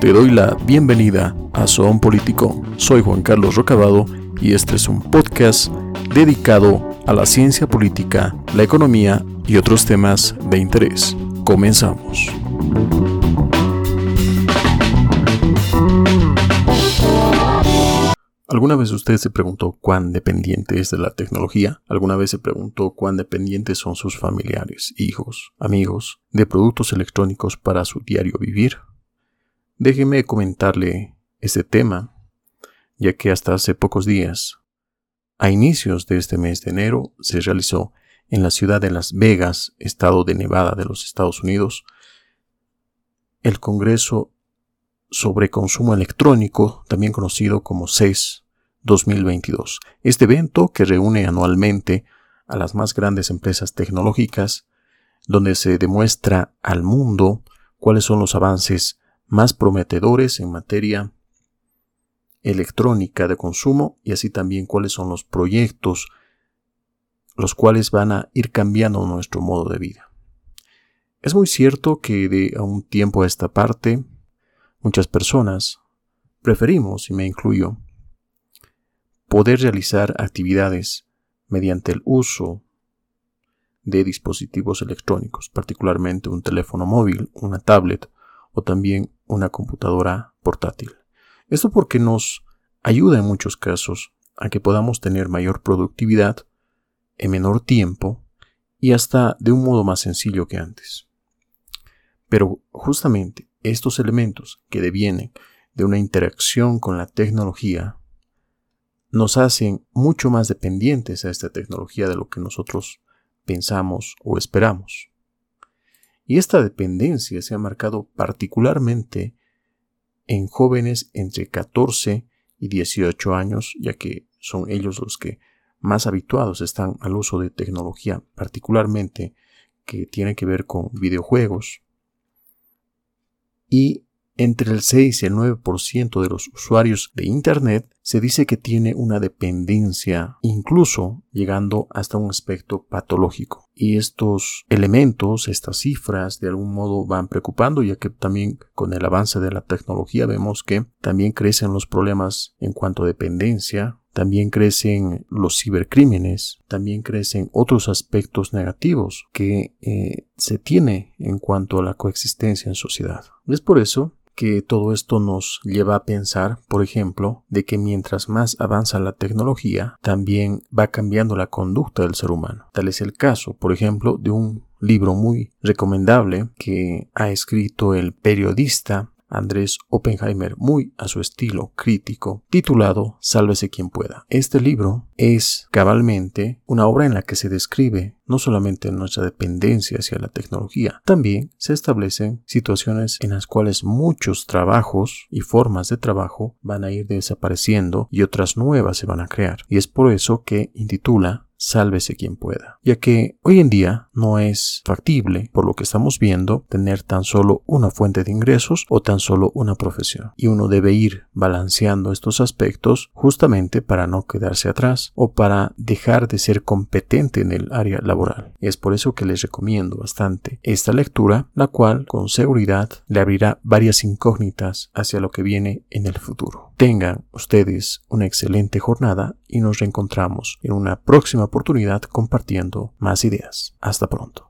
Te doy la bienvenida a Son Político. Soy Juan Carlos Rocabado y este es un podcast dedicado a la ciencia política, la economía y otros temas de interés. Comenzamos. ¿Alguna vez usted se preguntó cuán dependiente es de la tecnología? ¿Alguna vez se preguntó cuán dependientes son sus familiares, hijos, amigos de productos electrónicos para su diario vivir? Déjeme comentarle este tema, ya que hasta hace pocos días, a inicios de este mes de enero, se realizó en la ciudad de Las Vegas, estado de Nevada de los Estados Unidos, el Congreso sobre Consumo Electrónico, también conocido como CES 2022. Este evento, que reúne anualmente a las más grandes empresas tecnológicas, donde se demuestra al mundo cuáles son los avances más prometedores en materia electrónica de consumo y así también cuáles son los proyectos los cuales van a ir cambiando nuestro modo de vida. Es muy cierto que de un tiempo a esta parte muchas personas preferimos, y me incluyo, poder realizar actividades mediante el uso de dispositivos electrónicos, particularmente un teléfono móvil, una tablet o también una computadora portátil. Esto porque nos ayuda en muchos casos a que podamos tener mayor productividad en menor tiempo y hasta de un modo más sencillo que antes. Pero justamente estos elementos que devienen de una interacción con la tecnología nos hacen mucho más dependientes a esta tecnología de lo que nosotros pensamos o esperamos. Y esta dependencia se ha marcado particularmente en jóvenes entre 14 y 18 años, ya que son ellos los que más habituados están al uso de tecnología, particularmente que tiene que ver con videojuegos. Y entre el 6 y el 9% de los usuarios de Internet se dice que tiene una dependencia, incluso llegando hasta un aspecto patológico. Y estos elementos, estas cifras, de algún modo van preocupando, ya que también con el avance de la tecnología vemos que también crecen los problemas en cuanto a dependencia, también crecen los cibercrímenes, también crecen otros aspectos negativos que eh, se tiene en cuanto a la coexistencia en sociedad. Es por eso que todo esto nos lleva a pensar, por ejemplo, de que mientras más avanza la tecnología, también va cambiando la conducta del ser humano. Tal es el caso, por ejemplo, de un libro muy recomendable que ha escrito el periodista Andrés Oppenheimer muy a su estilo crítico, titulado Sálvese quien pueda. Este libro es cabalmente una obra en la que se describe no solamente nuestra dependencia hacia la tecnología, también se establecen situaciones en las cuales muchos trabajos y formas de trabajo van a ir desapareciendo y otras nuevas se van a crear. Y es por eso que intitula sálvese quien pueda, ya que hoy en día no es factible, por lo que estamos viendo, tener tan solo una fuente de ingresos o tan solo una profesión. Y uno debe ir balanceando estos aspectos justamente para no quedarse atrás o para dejar de ser competente en el área laboral. Es por eso que les recomiendo bastante esta lectura, la cual con seguridad le abrirá varias incógnitas hacia lo que viene en el futuro. Tengan ustedes una excelente jornada y nos reencontramos en una próxima oportunidad compartiendo más ideas. Hasta pronto.